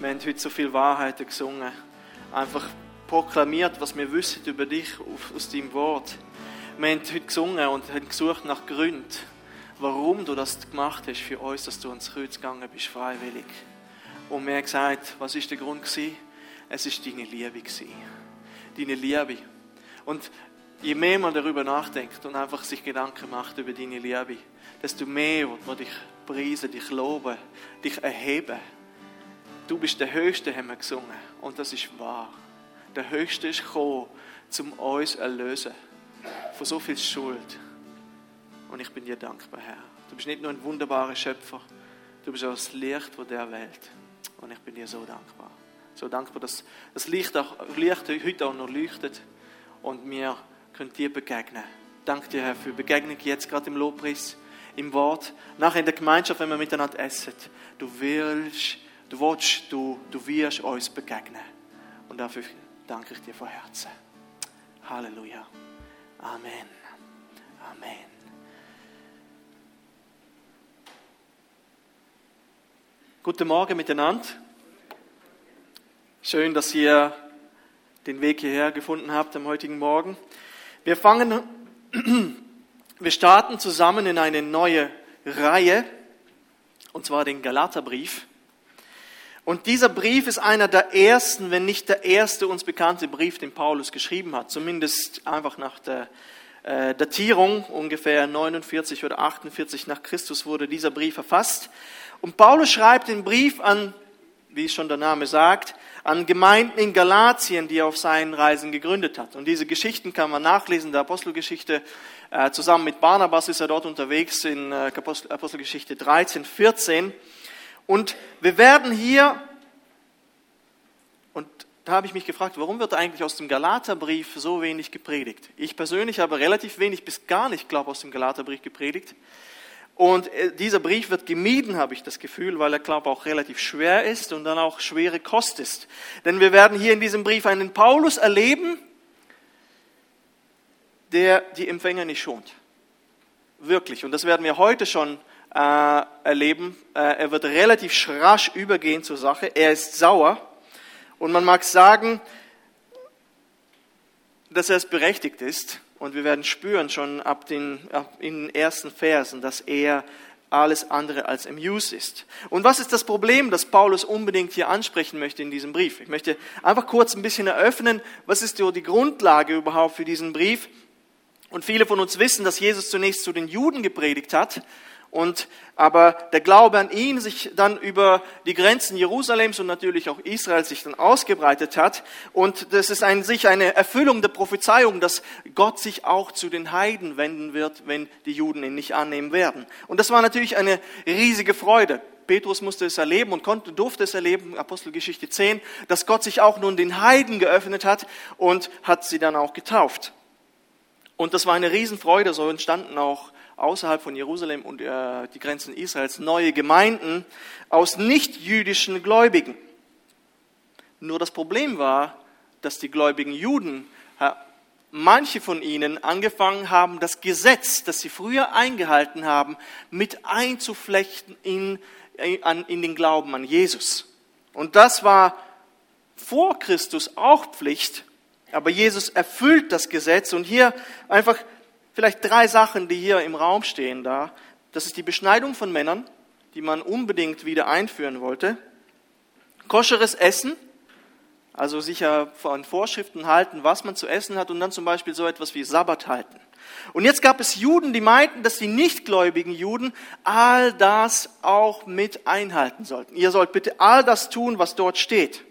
Wir haben heute so viel Wahrheiten gesungen. Einfach proklamiert, was wir wissen über dich aus deinem Wort. Wir haben heute gesungen und haben gesucht nach Gründen, warum du das gemacht hast für uns, dass du ans Kreuz gegangen bist, freiwillig. Und wir haben gesagt, was ist der Grund gewesen? Es ist deine Liebe gewesen. Deine Liebe. Und je mehr man darüber nachdenkt und einfach sich Gedanken macht über deine Liebe, desto mehr wird man dich preisen, dich loben, dich erheben. Du bist der Höchste, haben wir gesungen. Und das ist wahr. Der Höchste ist gekommen, um uns zu erlösen. Von so viel Schuld. Und ich bin dir dankbar, Herr. Du bist nicht nur ein wunderbarer Schöpfer, du bist auch das Licht von der Welt. Und ich bin dir so dankbar. So dankbar, dass das Licht, auch, Licht heute auch noch leuchtet und wir können dir begegnen. Danke dir, Herr, für die Begegnung jetzt gerade im Lobpreis, im Wort, nachher in der Gemeinschaft, wenn wir miteinander essen. Du willst Du willst, du, du wirst uns begegnen. Und dafür danke ich dir von Herzen. Halleluja. Amen. Amen. Guten Morgen miteinander. Schön, dass ihr den Weg hierher gefunden habt am heutigen Morgen. Wir fangen, wir starten zusammen in eine neue Reihe, und zwar den Galaterbrief. Und dieser Brief ist einer der ersten, wenn nicht der erste uns bekannte Brief, den Paulus geschrieben hat. Zumindest einfach nach der äh, Datierung, ungefähr 49 oder 48 nach Christus wurde dieser Brief verfasst. Und Paulus schreibt den Brief an, wie schon der Name sagt, an Gemeinden in Galatien, die er auf seinen Reisen gegründet hat. Und diese Geschichten kann man nachlesen, der Apostelgeschichte. Äh, zusammen mit Barnabas ist er dort unterwegs in äh, Apostelgeschichte 13, 14. Und wir werden hier, und da habe ich mich gefragt, warum wird eigentlich aus dem Galaterbrief so wenig gepredigt? Ich persönlich habe relativ wenig bis gar nicht, glaube aus dem Galaterbrief gepredigt. Und äh, dieser Brief wird gemieden, habe ich das Gefühl, weil er, glaube auch relativ schwer ist und dann auch schwere Kost ist. Denn wir werden hier in diesem Brief einen Paulus erleben, der die Empfänger nicht schont. Wirklich. Und das werden wir heute schon äh, erleben. Äh, er wird relativ rasch übergehen zur Sache. Er ist sauer. Und man mag sagen, dass er es berechtigt ist. Und wir werden spüren schon ab den, ab in den ersten Versen, dass er alles andere als amused ist. Und was ist das Problem, das Paulus unbedingt hier ansprechen möchte in diesem Brief? Ich möchte einfach kurz ein bisschen eröffnen, was ist die Grundlage überhaupt für diesen Brief? Und viele von uns wissen, dass Jesus zunächst zu den Juden gepredigt hat und aber der Glaube an ihn sich dann über die Grenzen Jerusalems und natürlich auch Israels sich dann ausgebreitet hat. Und das ist ein, sich eine Erfüllung der Prophezeiung, dass Gott sich auch zu den Heiden wenden wird, wenn die Juden ihn nicht annehmen werden. Und das war natürlich eine riesige Freude. Petrus musste es erleben und konnte, durfte es erleben, Apostelgeschichte 10, dass Gott sich auch nun den Heiden geöffnet hat und hat sie dann auch getauft. Und das war eine Riesenfreude, so entstanden auch außerhalb von Jerusalem und äh, die Grenzen Israels neue Gemeinden aus nichtjüdischen Gläubigen. Nur das Problem war, dass die gläubigen Juden, manche von ihnen angefangen haben, das Gesetz, das sie früher eingehalten haben, mit einzuflechten in, in den Glauben an Jesus. Und das war vor Christus auch Pflicht, aber Jesus erfüllt das Gesetz und hier einfach vielleicht drei Sachen, die hier im Raum stehen da. Das ist die Beschneidung von Männern, die man unbedingt wieder einführen wollte. Koscheres Essen, also sicher von Vorschriften halten, was man zu essen hat und dann zum Beispiel so etwas wie Sabbat halten. Und jetzt gab es Juden, die meinten, dass die nichtgläubigen Juden all das auch mit einhalten sollten. Ihr sollt bitte all das tun, was dort steht.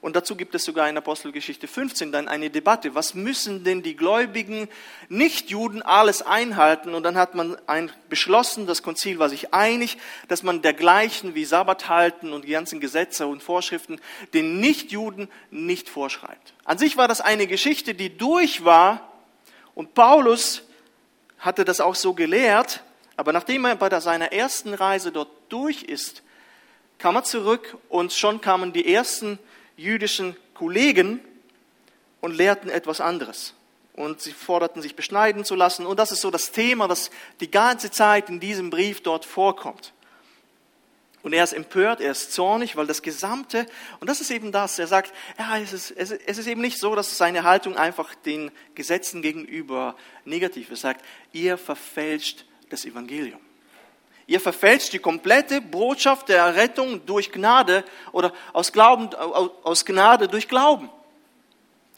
Und dazu gibt es sogar in Apostelgeschichte 15 dann eine Debatte. Was müssen denn die gläubigen Nichtjuden alles einhalten? Und dann hat man ein beschlossen, das Konzil war sich einig, dass man dergleichen wie Sabbat halten und die ganzen Gesetze und Vorschriften den Nichtjuden nicht vorschreibt. An sich war das eine Geschichte, die durch war. Und Paulus hatte das auch so gelehrt. Aber nachdem er bei seiner ersten Reise dort durch ist, kam er zurück und schon kamen die ersten jüdischen Kollegen und lehrten etwas anderes. Und sie forderten sich beschneiden zu lassen. Und das ist so das Thema, das die ganze Zeit in diesem Brief dort vorkommt. Und er ist empört, er ist zornig, weil das Gesamte, und das ist eben das, er sagt, ja, es ist, es ist eben nicht so, dass seine Haltung einfach den Gesetzen gegenüber negativ ist. Er sagt, ihr verfälscht das Evangelium. Ihr verfälscht die komplette Botschaft der Errettung durch Gnade oder aus, Glauben, aus Gnade durch Glauben.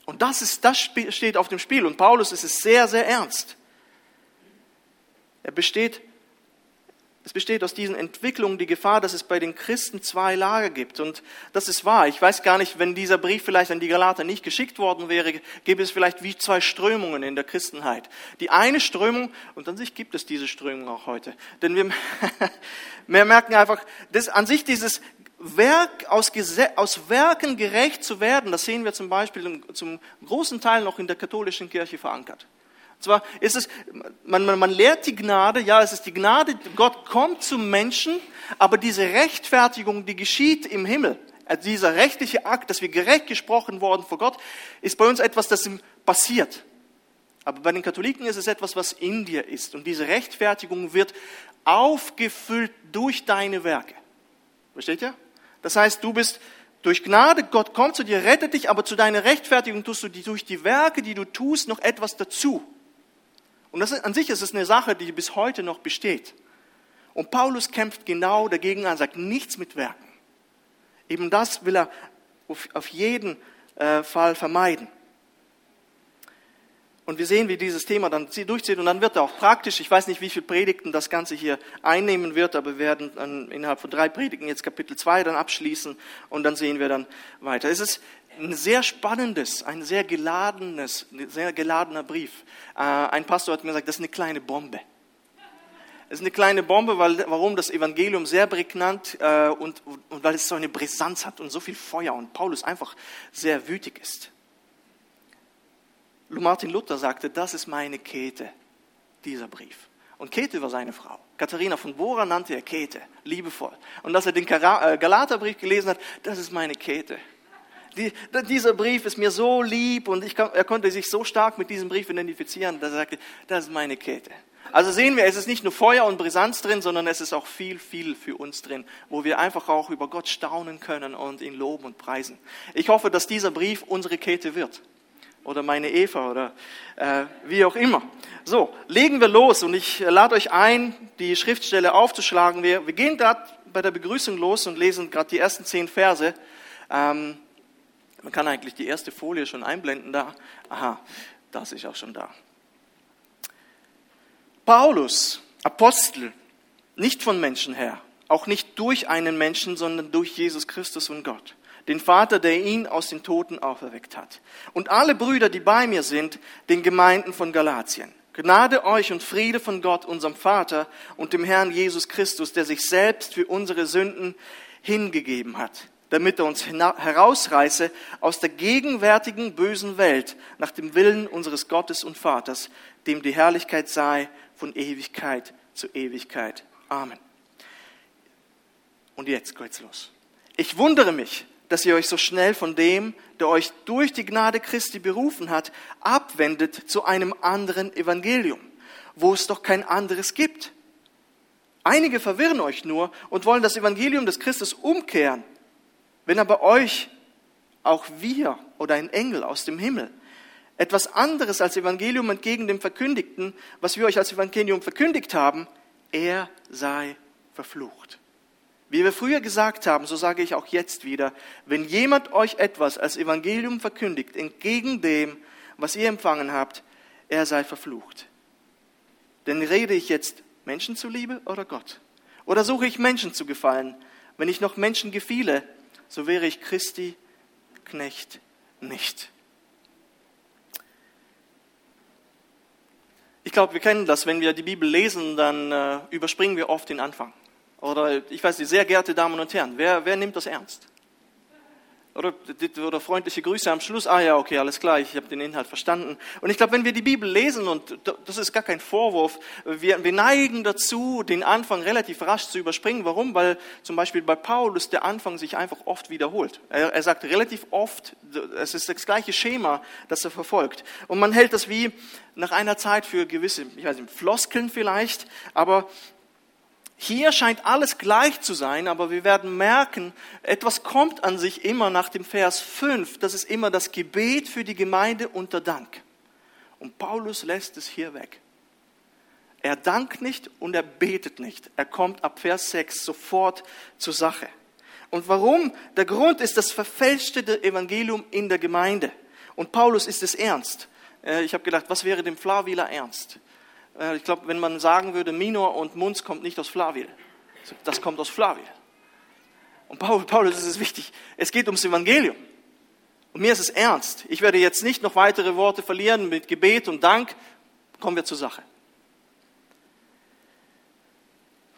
Und das, ist, das steht auf dem Spiel. Und Paulus ist es sehr, sehr ernst. Er besteht es besteht aus diesen Entwicklungen die Gefahr, dass es bei den Christen zwei Lager gibt. Und das ist wahr. Ich weiß gar nicht, wenn dieser Brief vielleicht an die Galater nicht geschickt worden wäre, gäbe es vielleicht wie zwei Strömungen in der Christenheit. Die eine Strömung, und an sich gibt es diese Strömung auch heute. Denn wir, wir merken einfach, dass an sich dieses Werk, aus, aus Werken gerecht zu werden, das sehen wir zum Beispiel zum großen Teil noch in der katholischen Kirche verankert. Zwar ist es, man, man, man lehrt die Gnade, ja, es ist die Gnade, Gott kommt zum Menschen, aber diese Rechtfertigung, die geschieht im Himmel, also dieser rechtliche Akt, dass wir gerecht gesprochen worden vor Gott, ist bei uns etwas, das passiert. Aber bei den Katholiken ist es etwas, was in dir ist. Und diese Rechtfertigung wird aufgefüllt durch deine Werke. Versteht ihr? Das heißt, du bist durch Gnade, Gott kommt zu dir, rettet dich, aber zu deiner Rechtfertigung tust du durch die Werke, die du tust, noch etwas dazu. Und das ist, an sich ist es eine Sache, die bis heute noch besteht. Und Paulus kämpft genau dagegen an, sagt nichts mit Werken. Eben das will er auf, jeden äh, Fall vermeiden. Und wir sehen, wie dieses Thema dann durchzieht und dann wird er auch praktisch. Ich weiß nicht, wie viele Predigten das Ganze hier einnehmen wird, aber wir werden dann innerhalb von drei Predigten jetzt Kapitel 2 dann abschließen und dann sehen wir dann weiter. Es ist ein sehr spannendes, ein sehr geladenes, sehr geladener Brief. Äh, ein Pastor hat mir gesagt, das ist eine kleine Bombe. Es ist eine kleine Bombe, weil, warum das Evangelium sehr prägnant äh, und, und weil es so eine Brisanz hat und so viel Feuer und Paulus einfach sehr wütig ist. Martin Luther sagte, das ist meine Käthe, dieser Brief. Und Käthe war seine Frau. Katharina von Bora nannte er Käthe, liebevoll. Und als er den äh, Galaterbrief gelesen hat, das ist meine Käthe. Die, dieser Brief ist mir so lieb und ich, er konnte sich so stark mit diesem Brief identifizieren, dass er sagte, das ist meine Käthe. Also sehen wir, es ist nicht nur Feuer und Brisanz drin, sondern es ist auch viel, viel für uns drin, wo wir einfach auch über Gott staunen können und ihn loben und preisen. Ich hoffe, dass dieser Brief unsere Käthe wird. Oder meine Eva oder äh, wie auch immer. So, legen wir los und ich lade euch ein, die Schriftstelle aufzuschlagen. Wir, wir gehen gerade bei der Begrüßung los und lesen gerade die ersten zehn Verse. Ähm, man kann eigentlich die erste Folie schon einblenden da. Aha, da ist ich auch schon da. Paulus, Apostel, nicht von Menschen her, auch nicht durch einen Menschen, sondern durch Jesus Christus und Gott, den Vater, der ihn aus den Toten auferweckt hat. Und alle Brüder, die bei mir sind, den Gemeinden von Galatien. Gnade euch und Friede von Gott, unserem Vater und dem Herrn Jesus Christus, der sich selbst für unsere Sünden hingegeben hat damit er uns herausreiße aus der gegenwärtigen bösen Welt nach dem Willen unseres Gottes und Vaters, dem die Herrlichkeit sei von Ewigkeit zu Ewigkeit. Amen. Und jetzt geht's los. Ich wundere mich, dass ihr euch so schnell von dem, der euch durch die Gnade Christi berufen hat, abwendet zu einem anderen Evangelium, wo es doch kein anderes gibt. Einige verwirren euch nur und wollen das Evangelium des Christus umkehren wenn aber euch, auch wir oder ein Engel aus dem Himmel, etwas anderes als Evangelium entgegen dem Verkündigten, was wir euch als Evangelium verkündigt haben, er sei verflucht. Wie wir früher gesagt haben, so sage ich auch jetzt wieder, wenn jemand euch etwas als Evangelium verkündigt, entgegen dem, was ihr empfangen habt, er sei verflucht. Denn rede ich jetzt Menschen zuliebe oder Gott? Oder suche ich Menschen zu gefallen? Wenn ich noch Menschen gefiele, so wäre ich Christi Knecht nicht. Ich glaube, wir kennen das, wenn wir die Bibel lesen, dann äh, überspringen wir oft den Anfang. Oder ich weiß nicht, sehr geehrte Damen und Herren, wer, wer nimmt das ernst? Oder, oder freundliche Grüße am Schluss. Ah ja, okay, alles klar, ich habe den Inhalt verstanden. Und ich glaube, wenn wir die Bibel lesen, und das ist gar kein Vorwurf, wir, wir neigen dazu, den Anfang relativ rasch zu überspringen. Warum? Weil zum Beispiel bei Paulus der Anfang sich einfach oft wiederholt. Er, er sagt relativ oft, es ist das gleiche Schema, das er verfolgt. Und man hält das wie nach einer Zeit für gewisse, ich weiß nicht, Floskeln vielleicht, aber Hier scheint alles gleich zu sein, aber wir werden merken, etwas kommt an sich immer nach dem Vers 5. Das ist immer das Gebet für die Gemeinde unter Dank. Und Paulus lässt es hier weg. Er dankt nicht und er betet nicht. Er kommt ab Vers 6 sofort zur Sache. Und warum? Der Grund ist das verfälschte Evangelium in der Gemeinde. Und Paulus ist es ernst. Äh, ich habe gedacht, was wäre dem Flawiler ernst? Äh, ich glaube, wenn man sagen würde, Minor und Munz kommt nicht aus Flawil. Das kommt aus Flawil. Und Paulus ist es wichtig. Es geht ums Evangelium. Und mir ist es ernst. Ich werde jetzt nicht noch weitere Worte verlieren mit Gebet und Dank. Kommen wir zur Sache.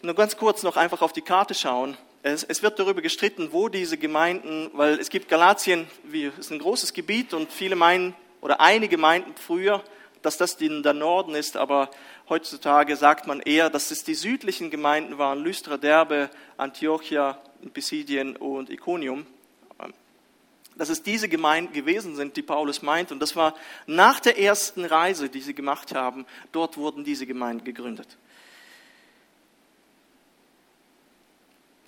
Nur ganz kurz noch einfach auf die Karte schauen. Es, es, wird darüber gestritten, wo diese Gemeinden, weil es gibt Galatien, wie, ist ein großes Gebiet und viele meinen, oder einige meinten früher, dass das der Norden ist, aber heutzutage sagt man eher, dass es die südlichen Gemeinden waren, Lystra, Derbe, Antiochia, Pisidien und Iconium. Dass es diese Gemeinden gewesen sind, die Paulus meint. Und das war nach der ersten Reise, die sie gemacht haben. Dort wurden diese Gemeinden gegründet.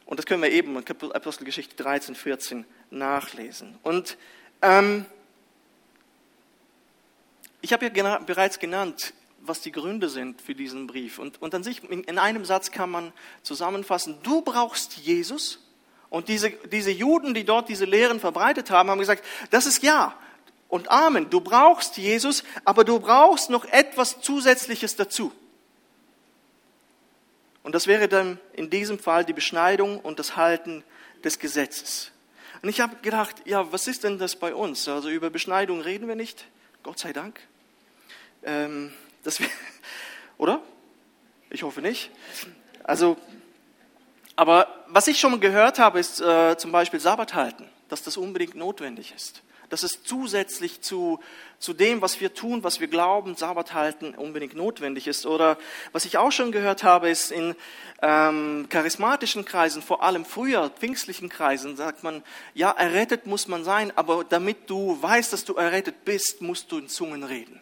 Und das können wir eben in Apostelgeschichte 13, 14 nachlesen. Und ähm, ich habe ja bereits genannt, was die Gründe sind für diesen Brief. Und, und an sich, in, in einem Satz kann man zusammenfassen, du brauchst Jesus. Und diese, diese Juden, die dort diese Lehren verbreitet haben, haben gesagt, das ist ja und Amen. Du brauchst Jesus, aber du brauchst noch etwas Zusätzliches dazu. Und das wäre dann in diesem Fall die Beschneidung und das Halten des Gesetzes. Und ich habe gedacht, ja, was ist denn das bei uns? Also über Beschneidung reden wir nicht, Gott sei Dank. Ähm, das, oder? Ich hoffe nicht. Also, aber was ich schon gehört habe, ist äh, zum Beispiel Sabbat halten, dass das unbedingt notwendig ist dass es zusätzlich zu, zu dem, was wir tun, was wir glauben, Sabbat halten, unbedingt notwendig ist. Oder was ich auch schon gehört habe, ist in ähm, charismatischen Kreisen, vor allem früher pfingstlichen Kreisen, sagt man, ja, errettet muss man sein, aber damit du weißt, dass du errettet bist, musst du in Zungen reden.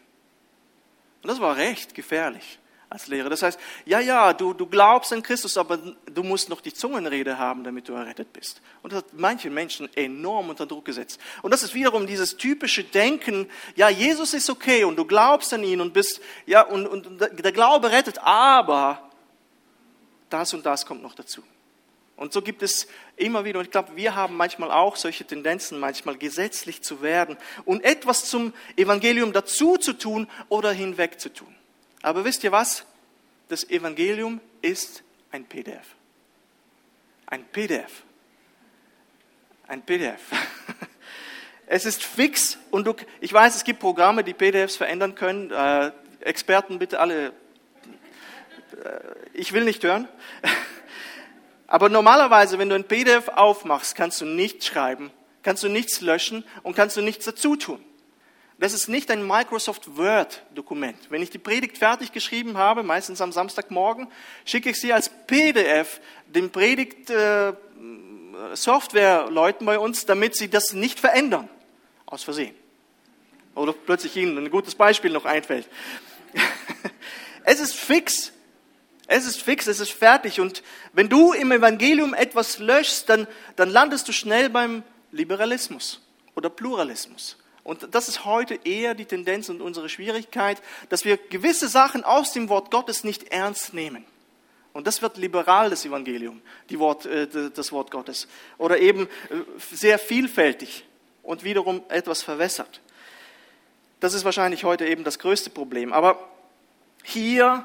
Und das war recht gefährlich als Lehrer. Das heißt, ja, ja, du, du glaubst an Christus, aber du musst noch die Zungenrede haben, damit du errettet bist. Und das hat manche Menschen enorm unter Druck gesetzt. Und das ist wiederum dieses typische Denken, ja, Jesus ist okay und du glaubst an ihn und bist, ja, und, und der Glaube rettet, aber das und das kommt noch dazu. Und so gibt es immer wieder, und ich glaube, wir haben manchmal auch solche Tendenzen, manchmal gesetzlich zu werden und etwas zum Evangelium dazu zu tun oder hinweg zu tun. Aber wisst ihr was? Das Evangelium ist ein PDF. Ein PDF. Ein PDF. Es ist fix und du, ich weiß, es gibt Programme, die PDFs verändern können. Äh, Experten bitte alle. Äh, ich will nicht hören. Aber normalerweise, wenn du ein PDF aufmachst, kannst du nichts schreiben, kannst du nichts löschen und kannst du nichts dazu tun. Das ist nicht ein Microsoft Word-Dokument. Wenn ich die Predigt fertig geschrieben habe, meistens am Samstagmorgen, schicke ich sie als PDF den Predigt-Software-Leuten bei uns, damit sie das nicht verändern. Aus Versehen. Oder plötzlich Ihnen ein gutes Beispiel noch einfällt. Es ist fix. Es ist fix, es ist fertig. Und wenn du im Evangelium etwas löschst, dann, dann landest du schnell beim Liberalismus oder Pluralismus. Und das ist heute eher die Tendenz und unsere Schwierigkeit, dass wir gewisse Sachen aus dem Wort Gottes nicht ernst nehmen. Und das wird liberal, das Evangelium, Wort, äh, das Wort Gottes. Oder eben äh, sehr vielfältig und wiederum etwas verwässert. Das ist wahrscheinlich heute eben das größte Problem. Aber hier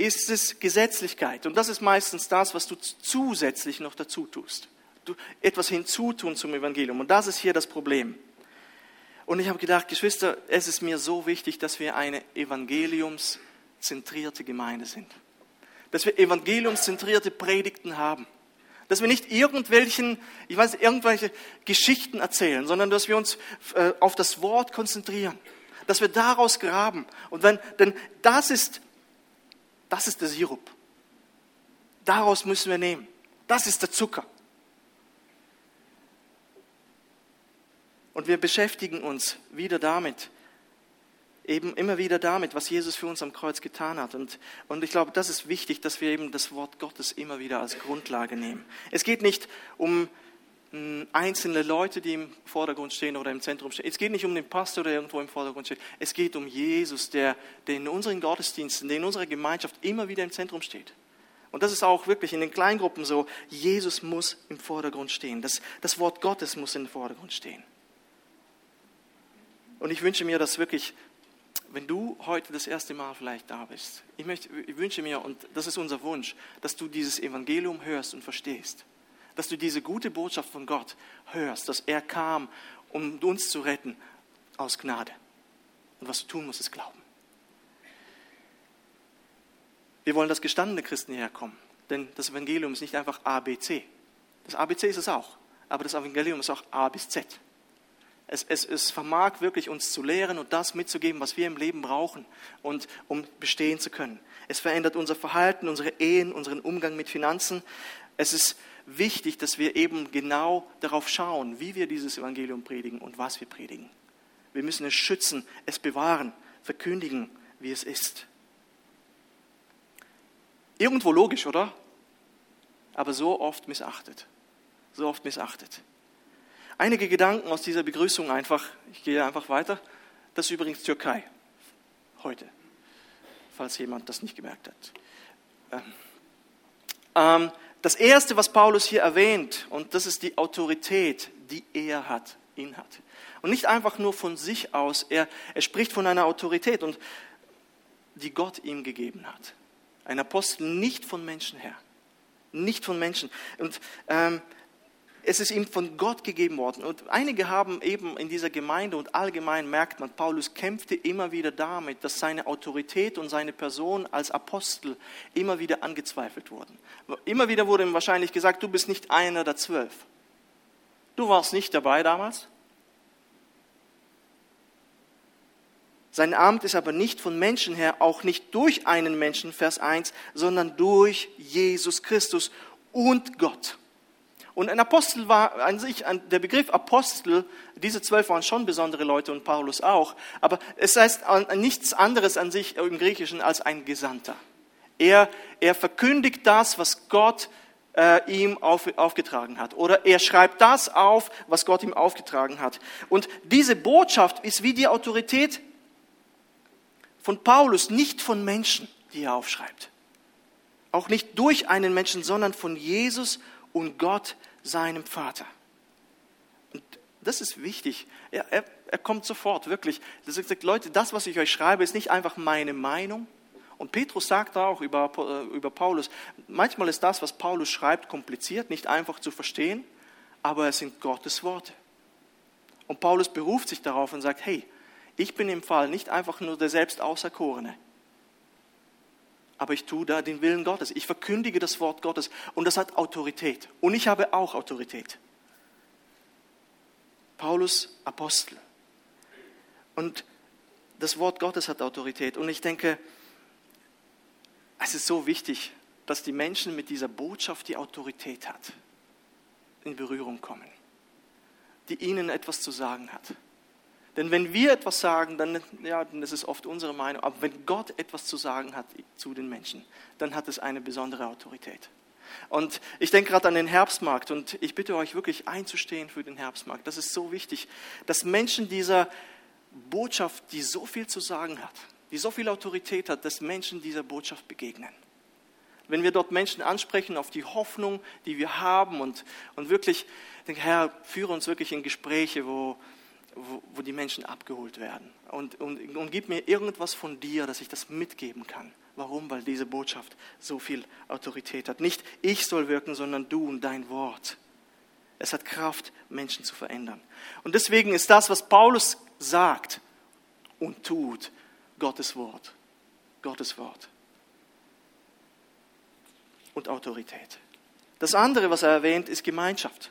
ist es Gesetzlichkeit. Und das ist meistens das, was du zusätzlich noch dazu tust. Du etwas hinzutun zum Evangelium. Und das ist hier das Problem. Und ich habe gedacht, Geschwister, es ist mir so wichtig, dass wir eine evangeliumszentrierte Gemeinde sind. Dass wir evangeliumszentrierte Predigten haben. Dass wir nicht irgendwelchen, ich weiß, irgendwelche Geschichten erzählen, sondern dass wir uns äh, auf das Wort konzentrieren. Dass wir daraus graben. Und wenn, denn das ist, das ist der Sirup. Daraus müssen wir nehmen. Das ist der Zucker. Und wir beschäftigen uns wieder damit. eben immer wieder damit, was Jesus für uns am Kreuz getan hat. Und, und ich glaube, das ist wichtig, dass wir eben das Wort Gottes immer wieder als Grundlage nehmen. Es geht nicht um einzelne Leute, die im Vordergrund stehen oder im Zentrum stehen. Es geht nicht um den Pastor, der irgendwo im Vordergrund steht. Es geht um Jesus, der, der in unseren Gottesdiensten, der in unserer Gemeinschaft immer wieder im Zentrum steht. Und das ist auch wirklich in den Kleingruppen so. Jesus muss im Vordergrund stehen. Das, das Wort Gottes muss im Vordergrund stehen. Und ich wünsche mir, dass wirklich, wenn du heute das erste Mal vielleicht da bist, ich, möchte, ich wünsche mir, und das ist unser Wunsch, dass du dieses Evangelium hörst und verstehst. Dass du diese gute Botschaft von Gott hörst, dass er kam, um uns zu retten aus Gnade. Und was du tun musst, ist glauben. Wir wollen, dass gestandene Christen hierher kommen. Denn das Evangelium ist nicht einfach A, B, C. Das ABC ist es auch. Aber das Evangelium ist auch A bis Z. Es, es, es vermag wirklich uns zu lehren und das mitzugeben, was wir im Leben brauchen, und, um bestehen zu können. Es verändert unser Verhalten, unsere Ehen, unseren Umgang mit Finanzen. Es ist wichtig, dass wir eben genau darauf schauen, wie wir dieses Evangelium predigen und was wir predigen. Wir müssen es schützen, es bewahren, verkündigen, wie es ist. Irgendwo logisch, oder? Aber so oft missachtet. So oft missachtet. Einige Gedanken aus dieser Begrüßung einfach, ich gehe einfach weiter. Das ist übrigens Türkei. Heute. Falls jemand das nicht gemerkt hat. Ähm, ähm, das erste, was Paulus hier erwähnt, und das ist die Autorität, die er hat, ihn hat. Und nicht einfach nur von sich aus, er, er spricht von einer Autorität, und die Gott ihm gegeben hat. Ein Apostel nicht von Menschen her. Nicht von Menschen. Und ähm, es ist ihm von Gott gegeben worden. Und einige haben eben in dieser Gemeinde und allgemein merkt man, Paulus kämpfte immer wieder damit, dass seine Autorität und seine Person als Apostel immer wieder angezweifelt wurden. Immer wieder wurde ihm wahrscheinlich gesagt, du bist nicht einer der zwölf. Du warst nicht dabei damals. Sein Amt ist aber nicht von Menschen her, auch nicht durch einen Menschen, Vers 1, sondern durch Jesus Christus und Gott. Und ein Apostel war an sich, der Begriff Apostel, diese zwölf waren schon besondere Leute und Paulus auch, aber es heißt nichts anderes an sich im Griechischen als ein Gesandter. Er, er verkündigt das, was Gott äh, ihm auf, aufgetragen hat. Oder er schreibt das auf, was Gott ihm aufgetragen hat. Und diese Botschaft ist wie die Autorität von Paulus, nicht von Menschen, die er aufschreibt. Auch nicht durch einen Menschen, sondern von Jesus und Gott, seinem Vater. Und das ist wichtig. Er, er, er kommt sofort, wirklich. Er sagt, Leute, das, was ich euch schreibe, ist nicht einfach meine Meinung. Und Petrus sagt auch über, äh, über Paulus, manchmal ist das, was Paulus schreibt, kompliziert, nicht einfach zu verstehen, aber es sind Gottes Worte. Und Paulus beruft sich darauf und sagt, hey, ich bin im Fall nicht einfach nur der selbst Auserkorene, aber ich tue da den Willen Gottes. Ich verkündige das Wort Gottes und das hat Autorität. Und ich habe auch Autorität. Paulus Apostel. Und das Wort Gottes hat Autorität. Und ich denke, es ist so wichtig, dass die Menschen mit dieser Botschaft, die Autorität hat, in Berührung kommen, die ihnen etwas zu sagen hat. Denn wenn wir etwas sagen, dann, ja, dann ist es oft unsere Meinung. Aber wenn Gott etwas zu sagen hat zu den Menschen, dann hat es eine besondere Autorität. Und ich denke gerade an den Herbstmarkt und ich bitte euch wirklich einzustehen für den Herbstmarkt. Das ist so wichtig, dass Menschen dieser Botschaft, die so viel zu sagen hat, die so viel Autorität hat, dass Menschen dieser Botschaft begegnen. Wenn wir dort Menschen ansprechen auf die Hoffnung, die wir haben und, und wirklich, denke, Herr, führe uns wirklich in Gespräche, wo, wo, die Menschen abgeholt werden. Und, und, und gib mir irgendwas von dir, dass ich das mitgeben kann. Warum? Weil diese Botschaft so viel Autorität hat. Nicht ich soll wirken, sondern du und dein Wort. Es hat Kraft, Menschen zu verändern. Und deswegen ist das, was Paulus sagt und tut, Gottes Wort. Gottes Wort. Und Autorität. Das andere, was er erwähnt, ist Gemeinschaft.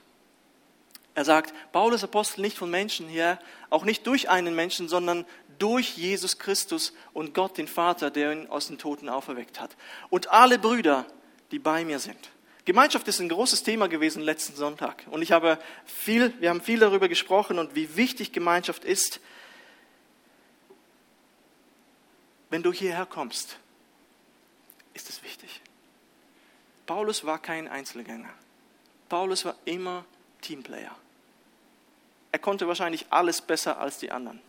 Er sagt, Paulus Apostel nicht von Menschen her, auch nicht durch einen Menschen, sondern durch Jesus Christus und Gott, den Vater, der ihn aus den Toten auferweckt hat. Und alle Brüder, die bei mir sind. Gemeinschaft ist ein großes Thema gewesen letzten Sonntag. Und ich habe viel, wir haben viel darüber gesprochen und wie wichtig Gemeinschaft ist. wenn du hierher kommst, ist es wichtig. Paulus war kein Einzelgänger. Paulus war immer Teamplayer. Er konnte wahrscheinlich alles besser als die anderen.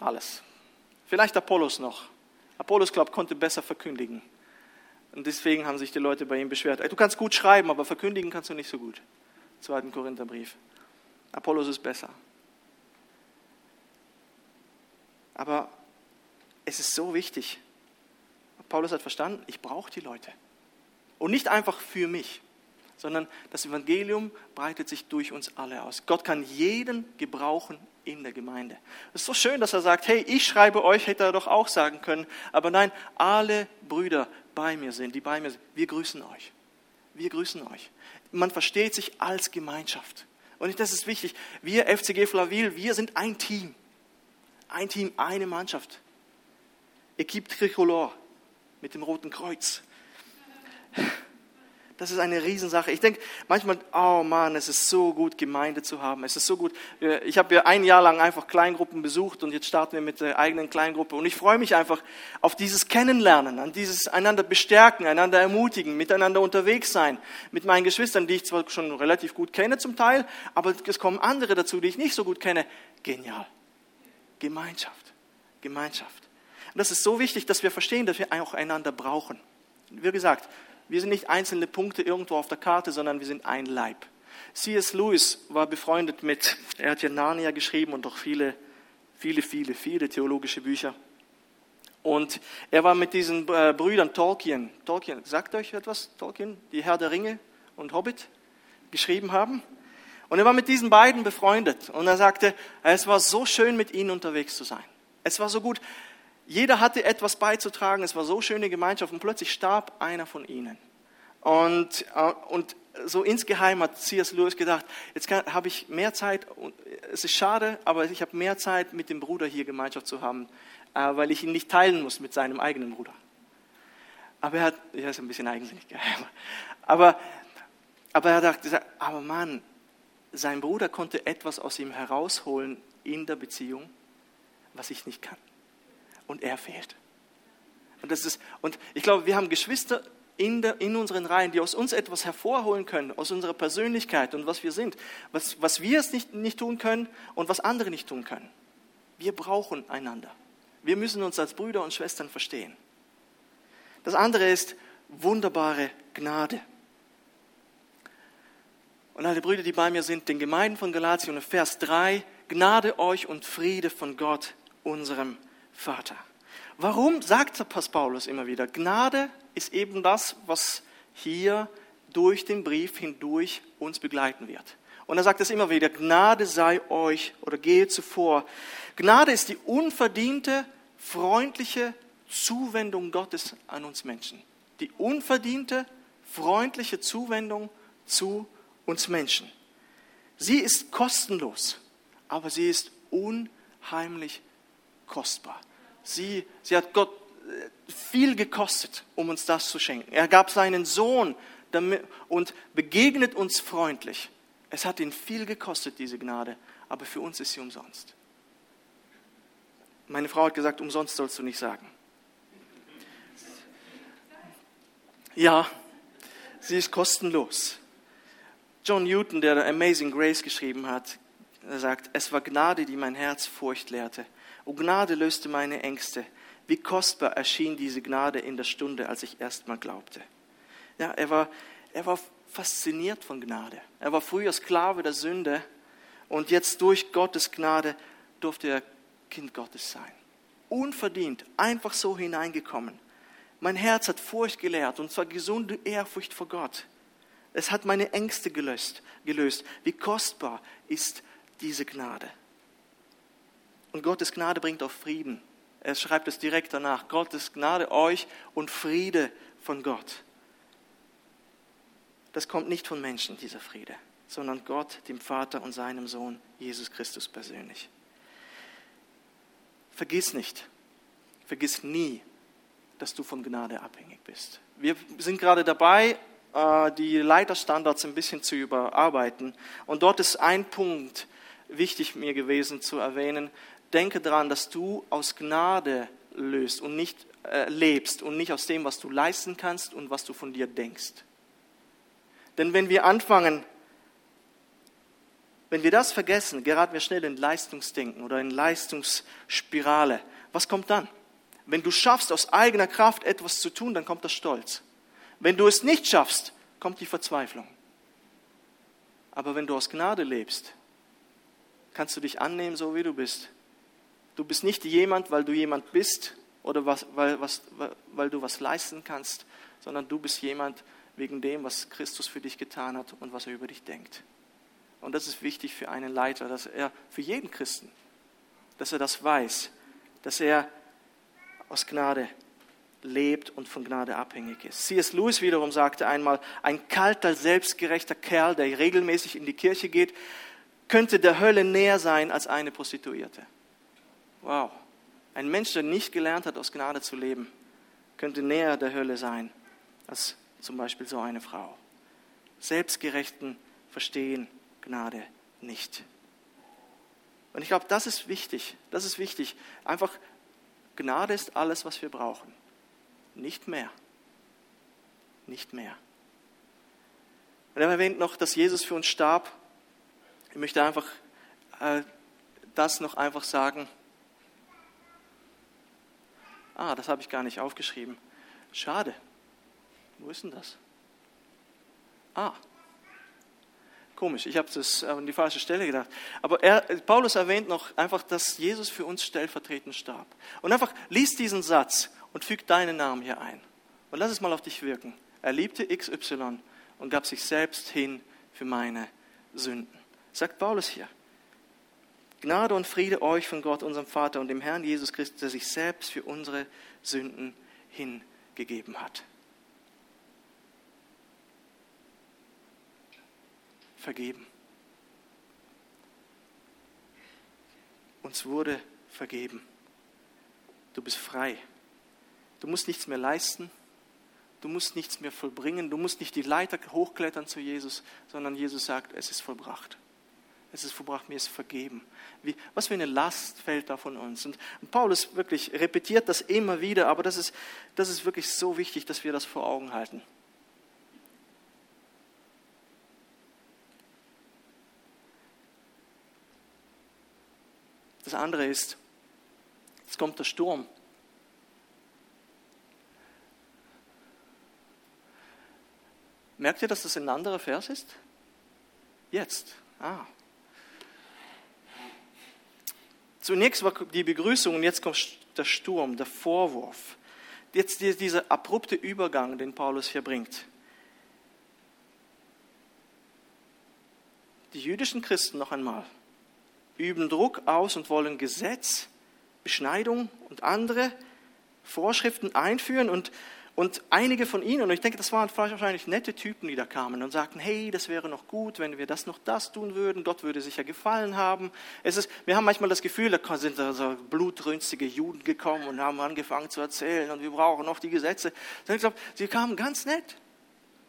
Alles. Vielleicht Apollos noch. Apollos, glaube ich, konnte besser verkündigen. Und deswegen haben sich die Leute bei ihm beschwert. Du kannst gut schreiben, aber verkündigen kannst du nicht so gut. Zweiten Korintherbrief. Apollos ist besser. Aber es ist so wichtig. Paulus hat verstanden, ich brauche die Leute. Und nicht einfach für mich, sondern das Evangelium breitet sich durch uns alle aus. Gott kann jeden gebrauchen in der Gemeinde. Es ist so schön, dass er sagt, hey, ich schreibe euch, hätte er doch auch sagen können. Aber nein, alle Brüder bei mir sind, die bei mir sind, wir grüßen euch. Wir grüßen euch. Man versteht sich als Gemeinschaft. Und das ist wichtig. Wir, FCG Flavil, wir sind ein Team. Ein Team, eine Mannschaft. Equipe Tricolore mit dem Roten Kreuz. Das ist eine Riesensache. Ich denke manchmal, oh Mann, es ist so gut, Gemeinde zu haben. Es ist so gut. Ich habe ja ein Jahr lang einfach Kleingruppen besucht und jetzt starten wir mit der eigenen Kleingruppe. Und ich freue mich einfach auf dieses Kennenlernen, an dieses einander bestärken, einander ermutigen, miteinander unterwegs sein. Mit meinen Geschwistern, die ich zwar schon relativ gut kenne zum Teil, aber es kommen andere dazu, die ich nicht so gut kenne. Genial. Gemeinschaft. Gemeinschaft. Und das ist so wichtig, dass wir verstehen, dass wir auch einander brauchen. Wie gesagt, wir sind nicht einzelne Punkte irgendwo auf der Karte, sondern wir sind ein Leib. C.S. Lewis war befreundet mit, er hat ja Narnia geschrieben und auch viele, viele, viele, viele theologische Bücher. Und er war mit diesen äh, Brüdern Tolkien, Tolkien, sagt euch etwas, Tolkien, die Herr der Ringe und Hobbit geschrieben haben. Und er war mit diesen beiden befreundet. Und er sagte, es war so schön, mit ihnen unterwegs zu sein. Es war so gut. Jeder hatte etwas beizutragen, es war so schöne Gemeinschaft und plötzlich starb einer von ihnen. Und, äh, und so insgeheim hat C.S. Lewis gedacht, jetzt habe ich mehr Zeit, es ist schade, aber ich habe mehr Zeit mit dem Bruder hier Gemeinschaft zu haben, äh, weil ich ihn nicht teilen muss mit seinem eigenen Bruder. Aber er hat, ja, ist ein bisschen eigensinnig, aber, aber er hat gesagt, aber Mann, sein Bruder konnte etwas aus ihm herausholen in der Beziehung, was ich nicht kann und er fehlt. Und, das ist, und ich glaube, wir haben Geschwister in, der, in unseren Reihen, die aus uns etwas hervorholen können, aus unserer Persönlichkeit und was wir sind, was, was wir es nicht, nicht tun können und was andere nicht tun können. Wir brauchen einander. Wir müssen uns als Brüder und Schwestern verstehen. Das andere ist wunderbare Gnade. Und alle Brüder, die bei mir sind, den Gemeinden von Galatien, Vers 3, Gnade euch und Friede von Gott, unserem Vater. Warum sagt Paulus immer wieder? Gnade ist eben das, was hier durch den Brief hindurch uns begleiten wird. Und er sagt es immer wieder, Gnade sei euch oder gehe zuvor. Gnade ist die unverdiente, freundliche Zuwendung Gottes an uns Menschen. Die unverdiente, freundliche Zuwendung zu uns Menschen. Sie ist kostenlos, aber sie ist unheimlich kostbar. Sie, sie hat Gott äh, viel gekostet, um uns das zu schenken. Er gab seinen Sohn damit, und begegnet uns freundlich. Es hat ihn viel gekostet, diese Gnade, aber für uns ist sie umsonst. Meine Frau hat gesagt, umsonst sollst du nicht sagen. Ja, sie ist kostenlos. John Newton, der Amazing Grace geschrieben hat, sagt, es war Gnade, die mein Herz Furcht lehrte. O Gnade löste meine Ängste. Wie kostbar erschien diese Gnade in der Stunde, als ich erstmal glaubte. Ja, er war, er war fasziniert von Gnade. Er war früher Sklave der Sünde und jetzt durch Gottes Gnade durfte er Kind Gottes sein. Unverdient, einfach so hineingekommen. Mein Herz hat Furcht gelehrt und zwar gesunde Ehrfurcht vor Gott. Es hat meine Ängste gelöst, gelöst. Wie kostbar ist diese Gnade. Und Gottes Gnade bringt auch Frieden. Er schreibt es direkt danach. Gottes Gnade euch und Friede von Gott. Das kommt nicht von Menschen, dieser Friede, sondern Gott, dem Vater und seinem Sohn, Jesus Christus persönlich. Vergiss nicht, vergiss nie, dass du von Gnade abhängig bist. Wir sind gerade dabei, äh, die Leiterstandards ein bisschen zu überarbeiten. Und dort ist ein Punkt wichtig mir gewesen zu erwähnen, denke daran, dass du aus Gnade löst und nicht äh, lebst und nicht aus dem, was du leisten kannst und was du von dir denkst. Denn wenn wir anfangen, wenn wir das vergessen, geraten wir schnell in Leistungsdenken oder in Leistungsspirale. Was kommt dann? Wenn du schaffst, aus eigener Kraft etwas zu tun, dann kommt der Stolz. Wenn du es nicht schaffst, kommt die Verzweiflung. Aber wenn du aus Gnade lebst, kannst du dich annehmen, so wie du bist. Du bist nicht jemand, weil du jemand bist oder was, weil, was, weil du was leisten kannst, sondern du bist jemand wegen dem, was Christus für dich getan hat und was er über dich denkt. Und das ist wichtig für einen Leiter, dass er für jeden Christen, dass er das weiß, dass er aus Gnade lebt und von Gnade abhängig ist. C.S. Lewis wiederum sagte einmal, ein kalter, selbstgerechter Kerl, der regelmäßig in die Kirche geht, könnte der Hölle näher sein als eine Prostituierte. Wow. Ein Mensch, der nicht gelernt hat, aus Gnade zu leben, könnte näher der Hölle sein als zum Beispiel so eine Frau. Selbstgerechten verstehen Gnade nicht. Und ich glaube, das ist wichtig. Das ist wichtig. Einfach, Gnade ist alles, was wir brauchen. Nicht mehr. Nicht mehr. Und er erwähnt noch, dass Jesus für uns starb. Ich möchte einfach äh, das noch einfach sagen. Ah, das habe ich gar nicht aufgeschrieben. Schade. Wo ist denn das? Ah, komisch, ich habe das an die falsche Stelle gedacht. Aber er, Paulus erwähnt noch einfach, dass Jesus für uns stellvertretend starb. Und einfach lies diesen Satz und füg deinen Namen hier ein. Und lass es mal auf dich wirken. Er liebte XY und gab sich selbst hin für meine Sünden. Sagt Paulus hier. Gnade und Friede euch von Gott, unserem Vater und dem Herrn Jesus Christus, der sich selbst für unsere Sünden hingegeben hat. Vergeben. Uns wurde vergeben. Du bist frei. Du musst nichts mehr leisten. Du musst nichts mehr vollbringen. Du musst nicht die Leiter hochklettern zu Jesus, sondern Jesus sagt, es ist vollbracht. Es ist vollbracht, mir ist vergeben. Wie, was für eine Last fällt da von uns? Und, Paulus wirklich repetiert das immer wieder, aber das ist, das ist wirklich so wichtig, dass wir das vor Augen halten. Das andere ist, jetzt kommt der Sturm. Merkt ihr, dass das ein anderer Vers ist? Jetzt. Ah. Zunächst war die Begrüßung und jetzt kommt der Sturm, der Vorwurf. Jetzt dieser abrupte Übergang, den Paulus hier bringt. Die jüdischen Christen noch einmal üben Druck aus und wollen Gesetz, Beschneidung und andere Vorschriften einführen und und einige von ihnen, und ich denke, das waren wahrscheinlich nette Typen, die da kamen und sagten, hey, das wäre noch gut, wenn wir das noch das tun würden, Gott würde sich ja gefallen haben. Es ist, wir haben manchmal das Gefühl, da sind so blutrünstige Juden gekommen und haben angefangen zu erzählen und wir brauchen noch die Gesetze. Ich glaube, sie kamen ganz nett.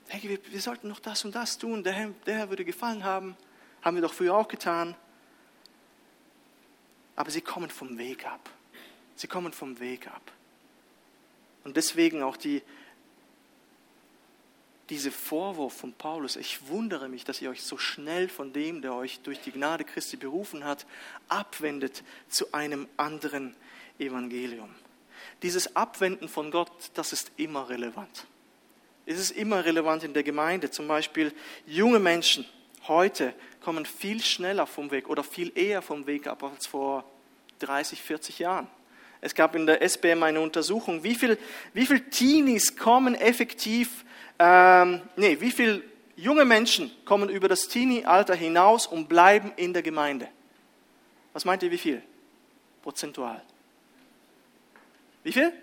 Hey, wir, wir sollten noch das und das tun, der der Herr würde gefallen haben. Haben wir doch früher auch getan. Aber sie kommen vom Weg ab. Sie kommen vom Weg ab. Und deswegen auch die, diese Vorwurf von Paulus, ich wundere mich, dass ihr euch so schnell von dem, der euch durch die Gnade Christi berufen hat, abwendet zu einem anderen Evangelium. Dieses Abwenden von Gott, das ist immer relevant. Es ist immer relevant in der Gemeinde. Zum Beispiel junge Menschen heute kommen viel schneller vom Weg oder viel eher vom Weg ab als vor 30, 40 Jahren. Es gab in der SBM eine Untersuchung, wie viele wie viel Teenies kommen effektiv, ähm, nee, wie viele junge Menschen kommen über das Teenie-Alter hinaus und bleiben in der Gemeinde. Was meint ihr, wie viel? Prozentual. Wie viel?